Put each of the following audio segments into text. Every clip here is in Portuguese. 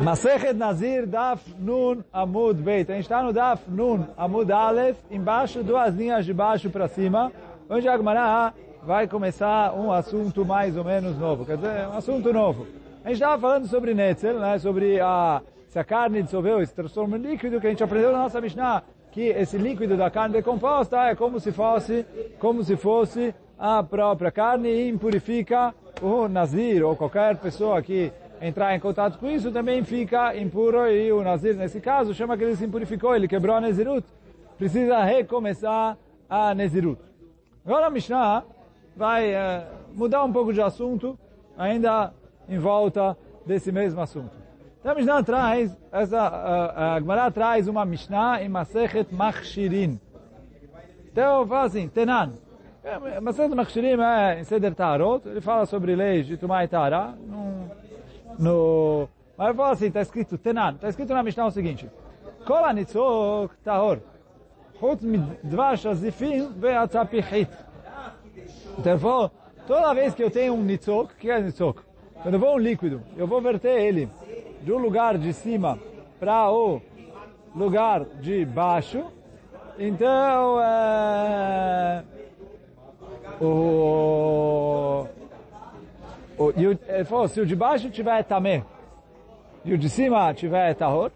Masechet Nazir Daf Nun Amud Beit. A gente está no Daf Nun Amud Aleph, embaixo, duas linhas de baixo para cima, onde a Gemara vai começar um assunto mais ou menos novo. Quer dizer, um assunto novo. A gente estava falando sobre Netzel, né, sobre a, se a carne dissolveu e se transforma em líquido, que a gente aprendeu na nossa Mishnah, que esse líquido da carne decomposta é como se fosse, como se fosse a própria carne e impurifica o Nazir ou qualquer pessoa que entrar em contato com isso também fica impuro e o Nazir, nesse caso, chama que ele se impurificou, ele quebrou a Nezirut, precisa recomeçar a Nezirut. Agora a Mishnah vai uh, mudar um pouco de assunto, ainda em volta desse mesmo assunto. Então a Mishnah traz, essa, uh, a Gemara traz uma Mishnah em Masechet Machshirin. Então fala assim, Tenan. Masechet Machshirin é em Seder Tarot, ele fala sobre leis de Tumai Tara, não no... Mas eu falo assim, está escrito Tenan, está escrito na Mishnah o seguinte, Kol anitzok tahor, chutz midvash azifim ve'atzapichit. Então toda vez que eu tenho um nitzok, o que é nitzok? Quando eu vou um líquido, eu vou verter ele de um lugar de cima para o lugar de baixo, então é, o o, ele falou, se o de baixo tiver tamé e o de cima tiver tahor,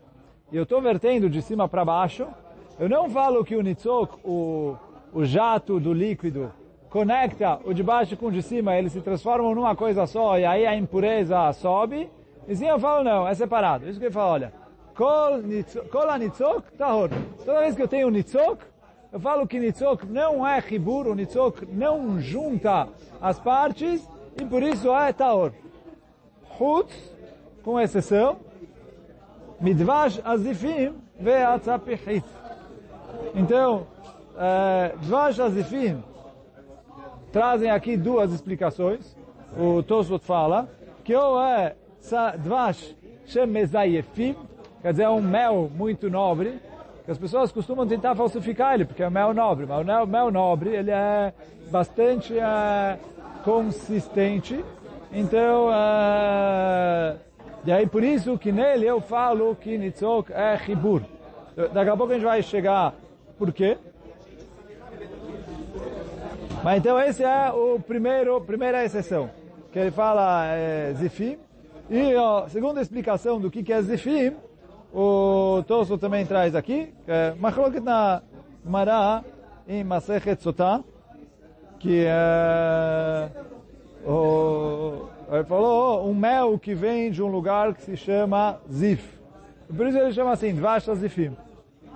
e eu estou vertendo de cima para baixo, eu não falo que o nitzok, o, o jato do líquido, conecta o de baixo com o de cima, eles se transformam numa coisa só, e aí a impureza sobe, e sim eu falo, não, é separado. Isso que ele fala, olha, kol nitzok tahor. Toda vez que eu tenho nitzok, eu falo que nitzok não é ribur, o nitzok não junta as partes, e por isso é taor. Chutz, com exceção, midvash azifim ve'atzapichit. Então, é, dvash azifim trazem aqui duas explicações. O Tosfot fala que ou é dvash shemezayefim, quer dizer, é um mel muito nobre, que as pessoas costumam tentar falsificar ele, porque é um mel nobre, mas o mel nobre, ele é bastante... É, consistente. Então, uh, e aí por isso que nele eu falo que Nitzok é Chibur. Daqui a pouco a gente vai chegar por quê. Mas então esse é o primeiro, primeira exceção. Que ele fala é, Zifim. E a segunda explicação do que, que é Zifim, o Tosso também traz aqui. Que é Machloket na Mará em Masechet Sotah que é o, ele falou um mel que vem de um lugar que se chama Zif. Por isso ele chama assim, Dvash Zifim.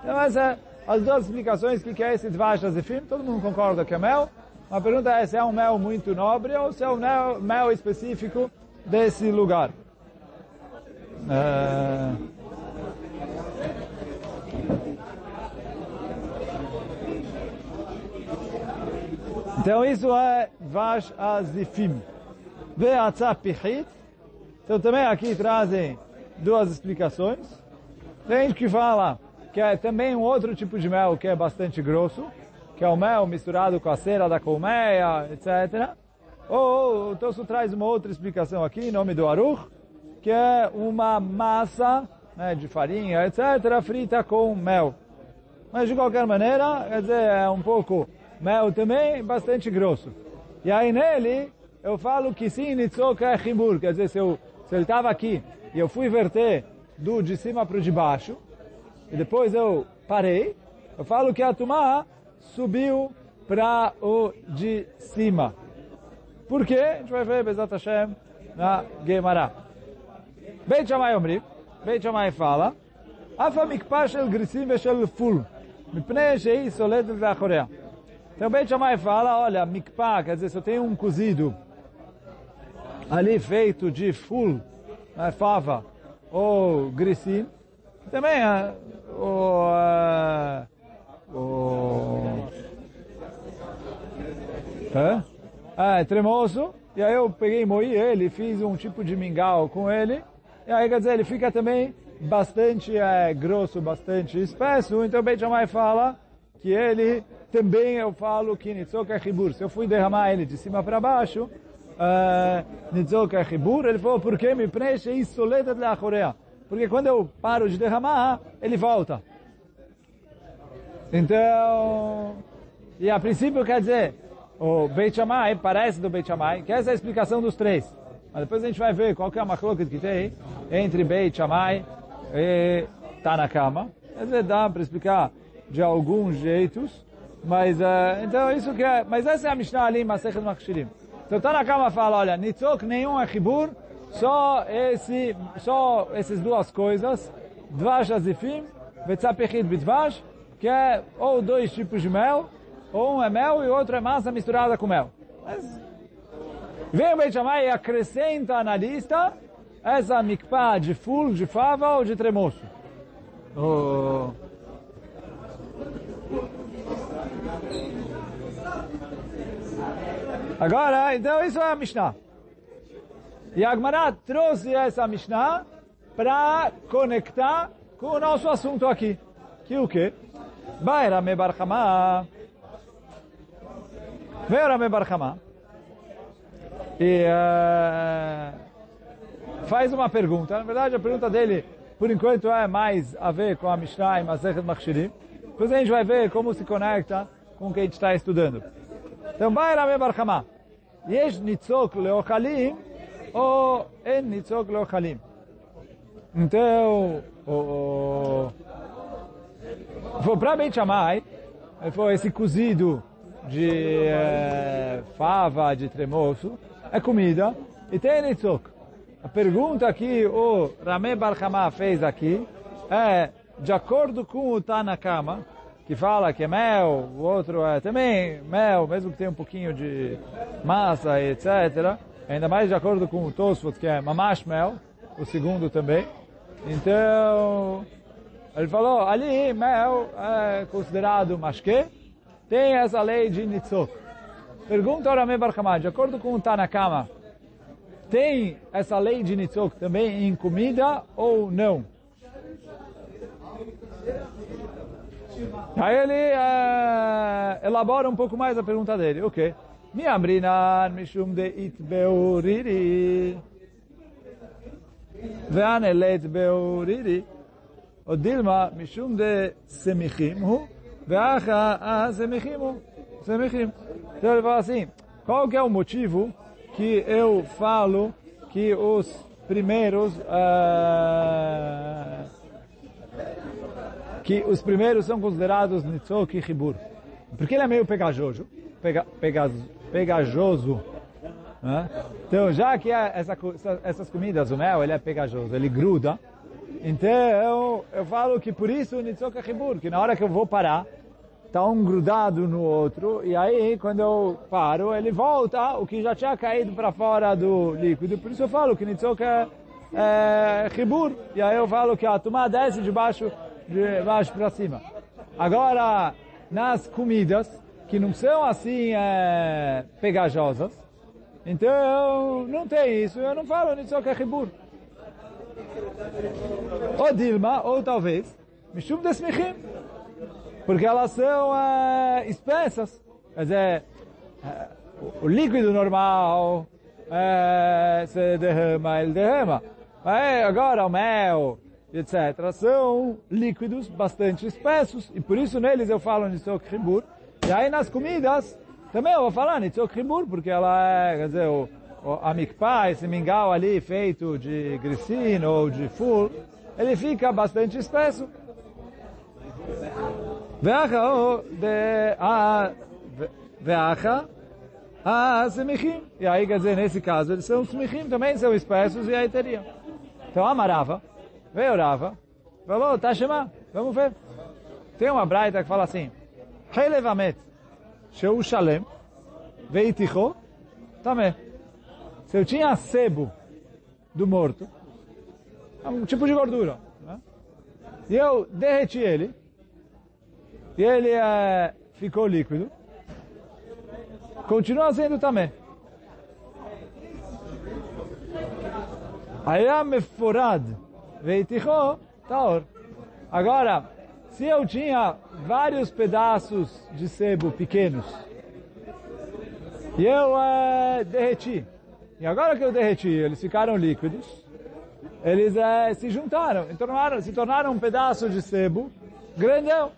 Então essa é as duas explicações que é esse Dvash Zifim. Todo mundo concorda que é mel. A pergunta é se é um mel muito nobre ou se é um mel, mel específico desse lugar. É... Então isso é Vash Azifim. Ve'atzapichit. Então também aqui trazem duas explicações. Tem gente que fala que é também um outro tipo de mel que é bastante grosso, que é o mel misturado com a cera da colmeia, etc. Ou então isso traz uma outra explicação aqui, em nome do Aruch, que é uma massa né, de farinha, etc., frita com mel. Mas de qualquer maneira, quer dizer, é um pouco mel também bastante grosso. E aí nele, eu falo que sim, Nitzok é Chibur, quer dizer, se, eu, se ele estava aqui e eu fui verter do de cima para o de baixo, e depois eu parei, eu falo que a Tumá subiu para o de cima. Por quê? A gente vai ver Bezat Hashem na Gemara. Beit Shammai Omri, Beit Shammai fala, Afa shel grisim ve shel ful, mipnei shei soledet ve'achorea. Então Beit Shammai fala, olha, mikpah, quer dizer, se eu tenho um cozido ali feito de ful, né, fava, ou grisim, também é, o, uh, o é? é, tremoso, e aí eu peguei moí ele, fiz um tipo de mingau com ele, e aí quer dizer, ele fica também bastante é, grosso, bastante espesso, então Beit Shammai fala que ele também eu falo que Nitzok é Chibur. Se eu fui derramar ele de cima para baixo, uh, é Chibur, ele falou, por que me preenche isso de Achorea? porque quando eu paro de derramar, ele volta. Então, e a princípio quer dizer, o Beit Shammai parece do Beit Shammai, que essa é a explicação dos três. Mas depois a gente vai ver qual que é a macroca que tem entre Beit Shammai e Tanakama. Quer dizer, dá para explicar de alguns jeitos, mas uh, então isso que é, mas essa é a Mishnah ali, Masechet Machshirim. Então Tanakama fala, olha, Nitzok nenhum é Chibur, só esse, só essas duas coisas, Dvash Azifim, Vetzapechit Bidvash, que é ou dois tipos de mel, ou um é mel e outro é massa misturada com mel. Mas, vem o Beit e acrescenta na lista essa mikpah de ful, de fava ou de tremoço. Oh. Agora, então isso é a Mishnah. E a trouxe essa Mishnah para conectar com o nosso assunto aqui. Que o quê? Vai Rame Bar Hama. Veio Rame Bar Hama. E uh, faz uma pergunta. Na verdade, a pergunta dele, por enquanto, é mais a ver com a Mishnah e Masechet Machshirim. Depois a gente vai ver como se conecta com o que a gente está estudando. Então, vai Rabbi Barhamá. Yesh nitzok leochalim ou en nitzok leochalim. Então, o, o, para Beit Shammai, foi esse cozido de é, fava, de tremoço, é comida, e tem nitzok. A pergunta que o Rameh Barhamá fez aqui é de acordo com o Tanakama, que fala que é mel, o outro é também mel, mesmo que tenha um pouquinho de massa, etc., ainda mais de acordo com o Tosfot, que é mamash mel, o segundo também. Então, ele falou, ali mel é considerado mashke, tem essa lei de nitzok. Pergunta ao Rameh Barkamad, de acordo com o Tanakama, tem essa lei de nitzok também em comida ou não? Aí ele é, elabora um pouco mais a pergunta dele. O okay. quê? Mi amrinan mishum de it beuriri. Veanelet beuriri. O Dilma mishum de semichimu. Veacha a semichimu. Semichim. Então ele fala assim, qual que é o motivo que eu falo que os primeiros... Uh, que os primeiros são considerados nitzok e chibur? Porque ele é meio pegajoso, pega, pegajoso. Né? Então, já que é essa, essas comidas, o mel, ele é pegajoso, ele gruda. Então, eu falo que por isso o Nitzok Hibur, que na hora que eu vou parar, está um grudado no outro, e aí, quando eu paro, ele volta o que já tinha caído para fora do líquido. Por isso eu falo que Nitzok é, é Hibur. E aí eu falo que a tomada desce de baixo, de baixo para cima. Agora, nas comidas, que não são assim é, pegajosas. Então, não tem isso. Eu não falo nisso que é ribur. Ou Dilma, ou talvez, Mishum Desmichim. Porque elas são é, espessas. Quer dizer, é, o líquido normal é, se derrama, ele derrama. Mas agora o mel, etc. São líquidos bastante espessos. E por isso neles eu falo que ribur. E aí nas comidas, também eu vou falar Nitzok Hibur, porque ela é, quer dizer, o, o, a esse mingau ali feito de glicina ou de ful, ele fica bastante espesso. Veacha a semichim. E aí, quer dizer, nesse caso, eles são semichim, também são espessos, e aí teria. Então, amarava, Veio o Rava, falou, tá chamando, vamos ver. Tem uma braita que fala assim, Relevamet, Sheu Shalem, Veitichô, também. Se eu tinha sebo do morto, é um tipo de gordura, né? e eu derreti ele, e ele é, ficou líquido, continua sendo também. Aí é meforado veitichó taor. Agora, se eu tinha vários pedaços de sebo pequenos e eu é, derreti, e agora que eu derreti, eles ficaram líquidos, eles é, se juntaram, se tornaram, se tornaram um pedaço de sebo grandão.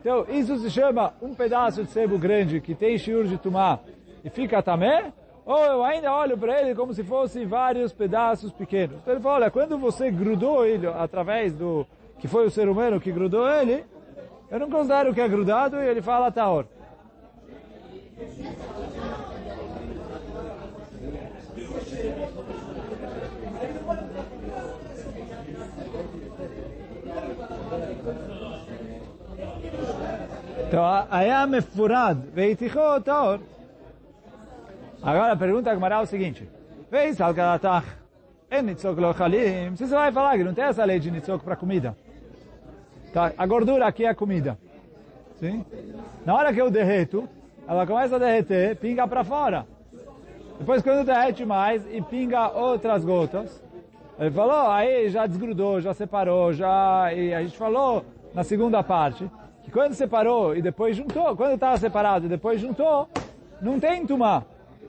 Então, isso se chama um pedaço de sebo grande que tem shiur de tomar e fica tamé, ou eu ainda olho para ele como se fosse vários pedaços pequenos. Então ele fala, olha, quando você grudou ele através do que foi o ser humano que grudou ele, eu não considero que é grudado e ele fala Taor. Então, aí a mefurad, veitichot, taor. Agora a pergunta que é o seguinte. Vez al galatach, en nitzok. Se você vai falar que não tem essa lei de nitzok para comida. Tá? A gordura aqui é comida. Sim? Na hora que eu derreto, ela começa a derreter, pinga para fora. Depois quando derrete mais e pinga outras gotas, ele falou, aí já desgrudou, já separou, já... E a gente falou na segunda parte, que quando separou e depois juntou, quando estava separado e depois juntou, não tem tumá.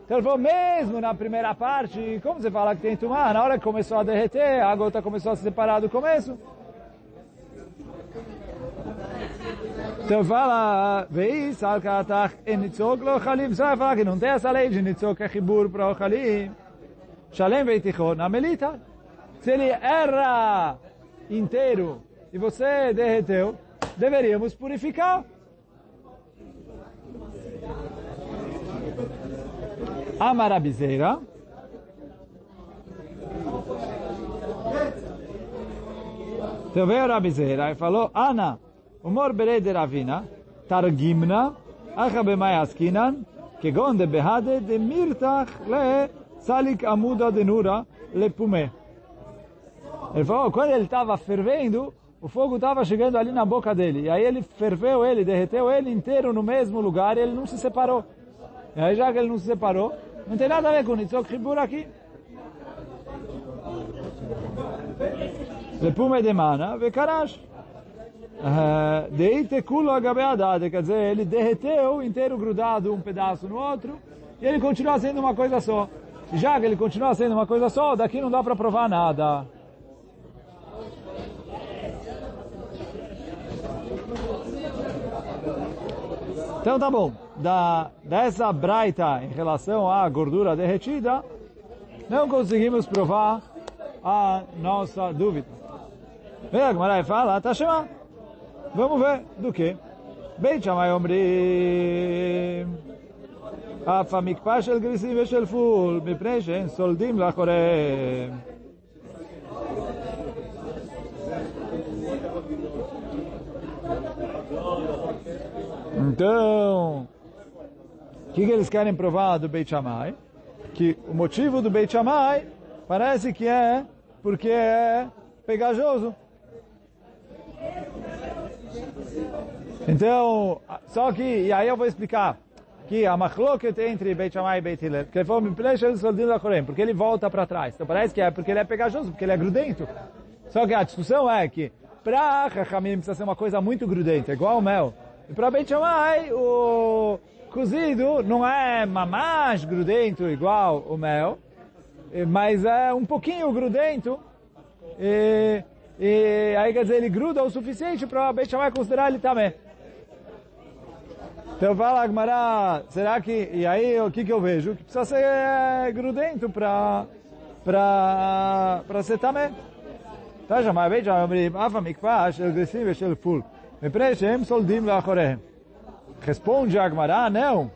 Então ele falou, mesmo na primeira parte, como você fala que tem tumá? Na hora que começou a derreter, a gota começou a se separar do começo. Então fala, veis al katach en nitzok lo chalim. Você vai falar que não tem essa lei de nitzok é chibur para o chalim. Shalem veitichon, a melita. Se ele erra inteiro e você derreteu, deveríamos purificar. A marabizeira. Então veio a rabizeira e falou, Ana, umor berei de ravina, targimna, acha bemai askinan, כגון דבהדה דמירתח לסליק עמודה דנורה לפומה. Ele falou, quando ele estava fervendo, o fogo estava chegando ali na boca dele. E aí ele ferveu ele, derreteu ele inteiro no mesmo lugar e ele não se separou. E aí já que ele não se separou, não tem nada a ver com Nitzok Hibur aqui. Lepume de mana, vekarash. Deite culo agabeadade, quer dizer, ele derreteu inteiro grudado um pedaço no outro e ele continua sendo uma coisa só. Já que ele continua sendo uma coisa só, daqui não dá para provar nada. Então tá bom, da, dessa braita em relação à gordura derretida, não conseguimos provar a nossa dúvida. Vem a Gemara fala, tá chamando. Vamos ver do que. Beit Shammai אומרים, אף המקפא של גריסים ושל פול, מפני שאין סולדים לאחוריהם. Então, o que, que, eles querem provar do Beit Shammai? Que o motivo do Beit Shammai parece que é porque é pegajoso. Então, só que, e aí eu vou explicar, que a machloket entre Beit Shammai e Beit Hillel, que ele falou, porque ele volta para trás. Então parece que é porque ele é pegajoso, porque ele é grudento. Só que a discussão é que para Chachamim precisa ser uma coisa muito grudenta, igual o mel. E para Beit Shammai, o Cozido não é mamás grudento igual o mel, eh, mas é um pouquinho grudento. E, e aí quer dizer, ele gruda o suficiente para a besta vai considerar ele também. Então fala Agmará, será que... E aí o que que eu vejo? Que precisa ser eh, grudento para para para ser também. Tá, já, mas veja, eu me afamikpa, eu cresci, eu fui. Me preenchem, soldim lá, correm. Responde Agmará, não.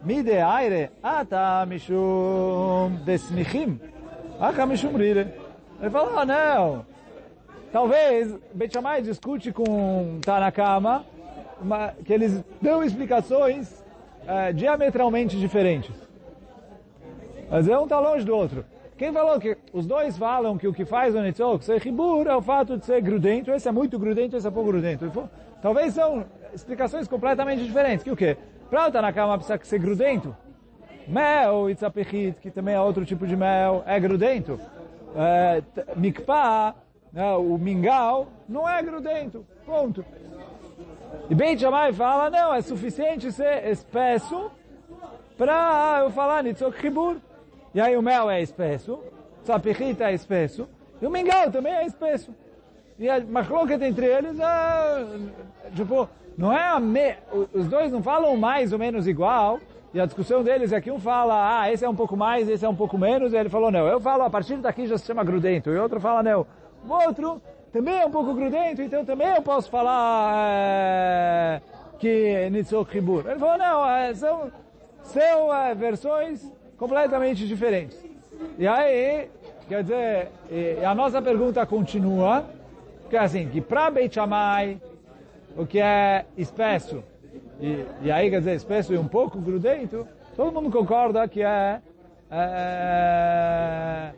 Mide aire, ata mishum desmichim. Aka mishum rire. Ele falou, ah, não. Talvez, Bet discute com Tanakama, que eles dão explicações é, diametralmente diferentes. Mas um está longe do outro. Quem falou que os dois falam que o que faz o Nitzok ser ribur é o fato de ser grudento, esse é muito grudento, esse é pouco grudento. Talvez são explicações completamente diferentes. Que o quê? Para o cama precisa ser grudento. Mel, itzapechit, que também é outro tipo de mel, é grudento. É, né, o mingau, não é grudento. Ponto. E Beit Shammai fala, não, é suficiente ser espesso para eu falar Nitzok Chibur. E aí o mel é espesso, tzapechit é espesso, E o mingau também é espesso. E a machloket entre eles é, tipo, não é a me, os dois não falam mais ou menos igual, e a discussão deles é que um fala, ah, esse é um pouco mais, esse é um pouco menos, e ele falou, não, eu falo, a partir daqui já se chama grudento, e outro fala, não, o outro também é um pouco grudento, então também eu posso falar é, que Nitzok Hibur. Ele falou, não, é, são, são é, versões completamente diferentes. E aí, quer dizer, a nossa pergunta continua, que é assim, que para Beit Shammai, o que é espesso, e, e, aí quer dizer espesso e um pouco grudento, todo mundo concorda que é, é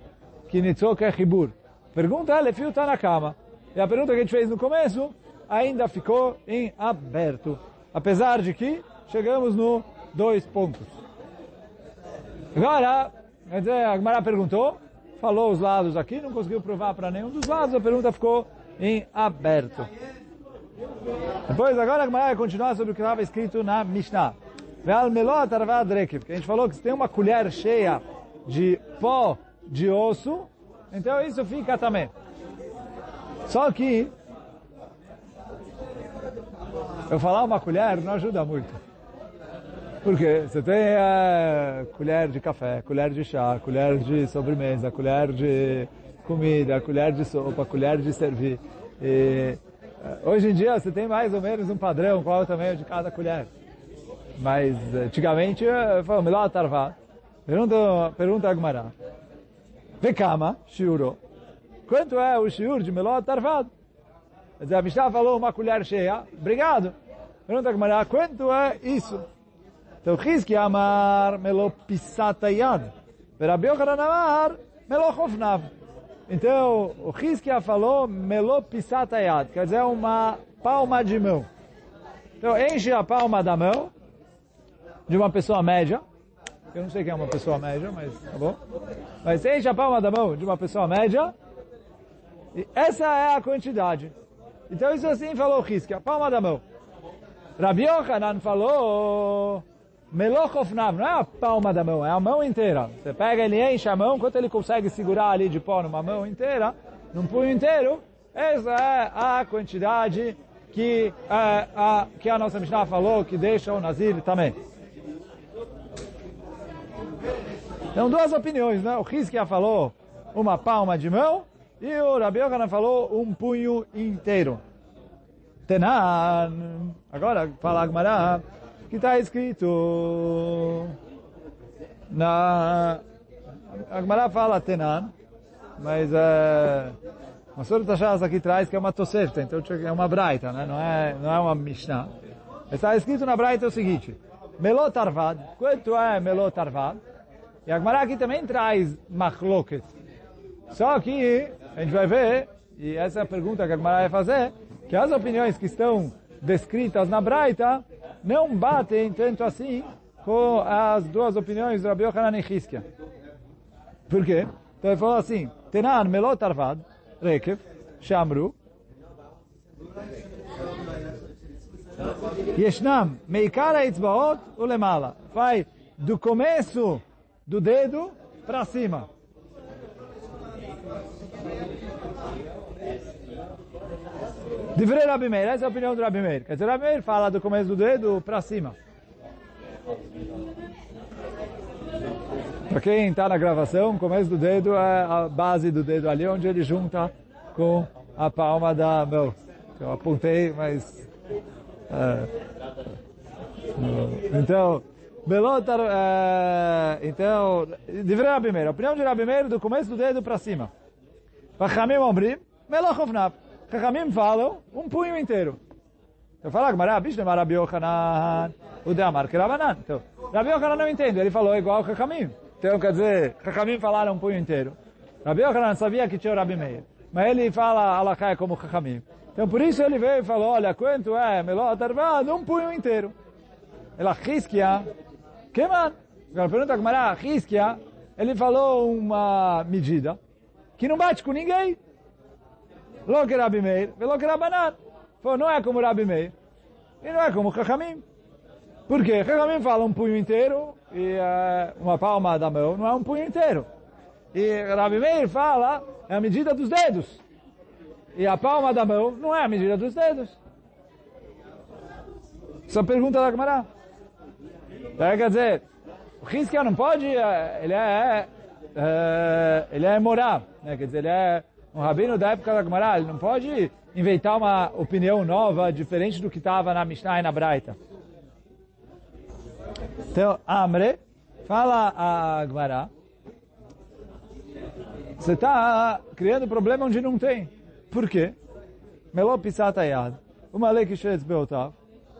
que Nitzok é Hibur. Pergunta é, Lefio está na cama. E a pergunta que a gente fez no começo ainda ficou em aberto. Apesar de que chegamos no dois pontos. Agora, quer dizer, a Gemara perguntou, falou os lados aqui, não conseguiu provar para nenhum dos lados, a pergunta ficou em aberto. Depois, agora a Gemara vai continuar sobre o que estava escrito na Mishnah. Rekiv. a gente falou que se tem uma colher cheia de pó de osso, então isso fica também. Só que eu falar uma colher não ajuda muito. Porque você tem a colher de café, colher de chá, colher de sobremesa, colher de comida, colher de sopa, colher de servir. E eh, hoje em dia você tem mais ou menos um padrão, qual é o tamanho de cada colher. Mas antigamente foi melhor tarvá. Pergunta, pergunta a Gmará. Vekama, shiuro. Quanto é o shiur de meló tarvado? Quer dizer, a Mishnah falou uma colher cheia. Obrigado. Pergunta a quanto é isso? Então, Chizki amar melo pisata yad. Rabi Yochanan amar melo chofnav. Então, o Chizkia falou melo pisata yad, quer dizer, uma palma de mão. Então, enche a palma da mão de uma pessoa média. Eu não sei quem é uma pessoa média, mas tá bom. Mas enche a palma da mão de uma pessoa média. E essa é a quantidade. Então, isso assim falou o a palma da mão. Rabi Yochanan falou Melochofnav, não é a palma da mão, é a mão inteira. Você pega, ele enche a mão, quanto ele consegue segurar ali de pó numa mão inteira, num punho inteiro, essa é a quantidade que, é, a, que a nossa Mishnah falou, que deixa o Nazir também. Então, duas opiniões, né? O Hizkia falou uma palma de mão, e o Rabi Yohanan falou um punho inteiro. Tenan, agora fala Agmará, que está escrito na... A Gemara fala Tenan, mas é, a Sura Tashas aqui traz que é uma Tosefta, então é uma Braita, né? não, é, não é uma Mishnah. Está escrito na Braita o seguinte, Melot Arvad, quanto é Melot Arvad? E a aqui também traz Machloket. Só que a gente vai ver, e essa é a pergunta que a vai fazer, que as opiniões que estão descritas na Braita não batem tanto assim com as duas opiniões do Rabi Yochanan e Hizkia. Por quê? Então ele falou assim, Tenan melot arvad, rekev, shamru, ישנם מעיקר האצבעות ולמעלה. Vai do começo do dedo para cima. Divrei Rabi Meir, essa é a opinião do Rabi Meir. Quer dizer, Rabi Meir fala do começo do dedo para cima. Para quem está na gravação, o começo do dedo é a base do dedo ali, onde ele junta com a palma da mão. Eu apontei, mas... É, então, Belotar, é, então, Divrei Rabi Meir, a opinião de Rabi Meir do começo do dedo para cima. Vachamim Omrim, Melochovnav. Chachamim falam um punho inteiro. Eu falo, Gmará, bicho, Rabi Yochanan, o de Amar, que Rabanan. Então, Rabi Yochanan não entende, ele falou igual Chachamim. Então, quer dizer, Chachamim falaram um punho inteiro. Rabi sabia que tinha o Rabi Meir, mas ele fala Alakai como Chachamim. Então, por isso ele veio e falou, olha, quanto é Melot Arvad? Um punho inteiro. Ela, Hiskia, que man? Agora, pergunta Gmará, Hiskia, ele falou uma medida que não bate com ninguém. Lo que Rabi Meir, lo que. Falou, não é como Rabi Meir. E não é como Chachamim. Por quê? Chachamim fala um punho inteiro e uh, uma palma da mão não é um punho inteiro. E Rabi Meir fala, é a medida dos dedos. E a palma da mão não é a medida dos dedos. Essa pergunta da Gemara. É, quer dizer, o Hizkia não pode, ele é, é ele é moral, né? quer dizer, ele é um rabino da época da Gemara, ele não pode inventar uma opinião nova, diferente do que estava na Mishnah e na Braita. Então, Amre, fala a Gemara, você está criando problema onde não tem. Por quê? Meló pisata uma lei que shetz beotav,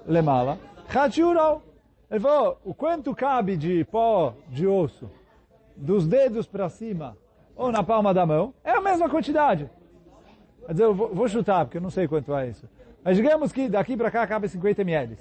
lemala, chachural. Ele falou, o quanto cabe de pó de osso, dos dedos para cima, ou na palma da mão, é a mesma quantidade. Quer dizer, eu vou, vou chutar, porque eu não sei quanto é isso. Mas digamos que daqui para cá cabe 50 ml.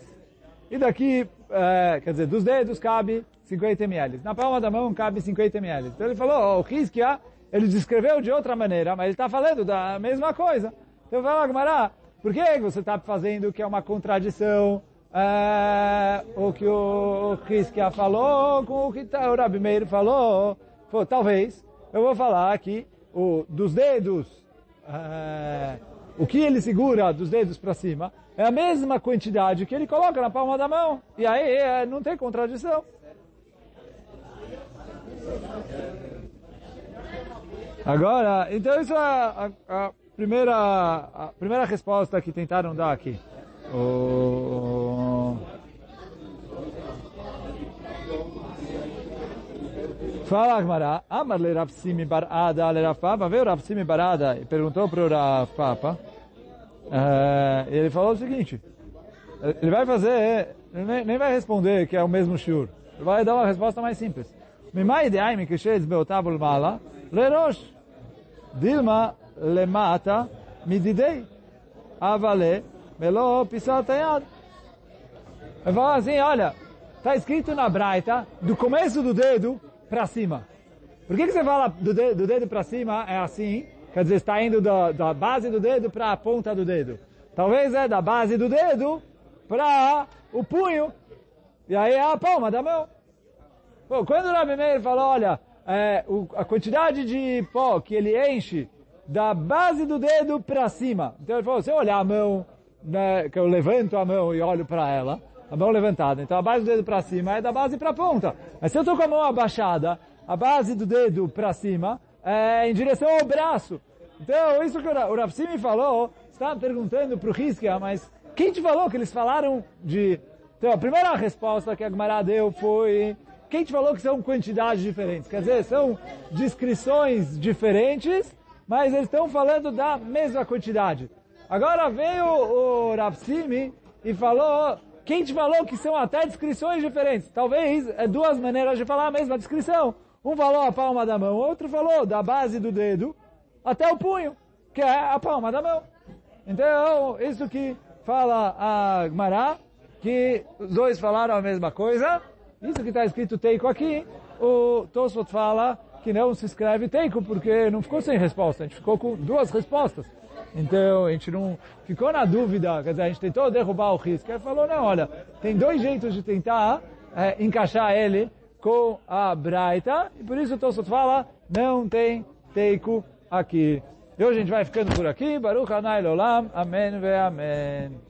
E daqui, é, quer dizer, dos dedos cabe 50 ml. Na palma da mão cabe 50 ml. Então ele falou, oh, o Hizkia, ele descreveu de outra maneira, mas ele está falando da mesma coisa. Então eu falo, Gmará, por que você está fazendo que é uma contradição é, o que o Hizkia falou com o que o Rabi Meir falou? Pô, talvez, eu vou falar aqui, o, dos dedos é, o que ele segura dos dedos para cima é a mesma quantidade que ele coloca na palma da mão. E aí é, não tem contradição. Agora, então isso é a, a, primeira, a primeira resposta que tentaram dar aqui. O... Fala Agmará, Amar le Rav Simi bar Ada le Rav Papa, veio Rav Simi bar Ada e perguntou para o Rav Papa, uh, ele falou o seguinte, ele vai fazer, ele nem vai responder que é o mesmo shiur, ele vai dar uma resposta mais simples. Mimai de Aimi que beotabul mala, le rosh, dilma le mata mididei, avale melo pisata. Ele falou assim, olha, está escrito na Braita, do começo do dedo para cima. Por que, que você fala do dedo, do dedo para cima é assim? Quer dizer, está indo da, da base do dedo para a ponta do dedo. Talvez é da base do dedo para o punho. E aí é a palma da mão. Pô, quando o Rabi Meir falou, olha, é, o, a quantidade de pó que ele enche da base do dedo para cima. Então ele falou, se eu olhar a mão, né, que eu levanto a mão e olho para ela, a mão levantada. Então a base do dedo para cima é da base para a ponta. Mas se eu estou com a mão abaixada, a base do dedo para cima é em direção ao braço. Então isso que o me falou, está perguntando para o Hiskia, mas quem te falou que eles falaram de... Então a primeira resposta que a Gemara deu foi... Quem te falou que são quantidades diferentes? Quer dizer, são descrições diferentes, mas eles estão falando da mesma quantidade. Agora veio o Rav e falou quem te falou que são até descrições diferentes? Talvez é duas maneiras de falar a mesma descrição. Um falou a palma da mão, outro falou da base do dedo até o punho, que é a palma da mão. Então, isso que fala a Gmará, que os dois falaram a mesma coisa. Isso que está escrito teiko aqui, o Tosfot fala que não se escreve teiko, porque não ficou sem resposta, a gente ficou com duas respostas. Então, a gente não ficou na dúvida, quer dizer, a gente tentou derrubar o risco. Ele falou, não, olha, tem dois jeitos de tentar é, encaixar ele com a Braita, e por isso o Tosot fala, não tem teiko aqui. E hoje a gente vai ficando por aqui. Baruch Hanai Olam. Amém ve Amém.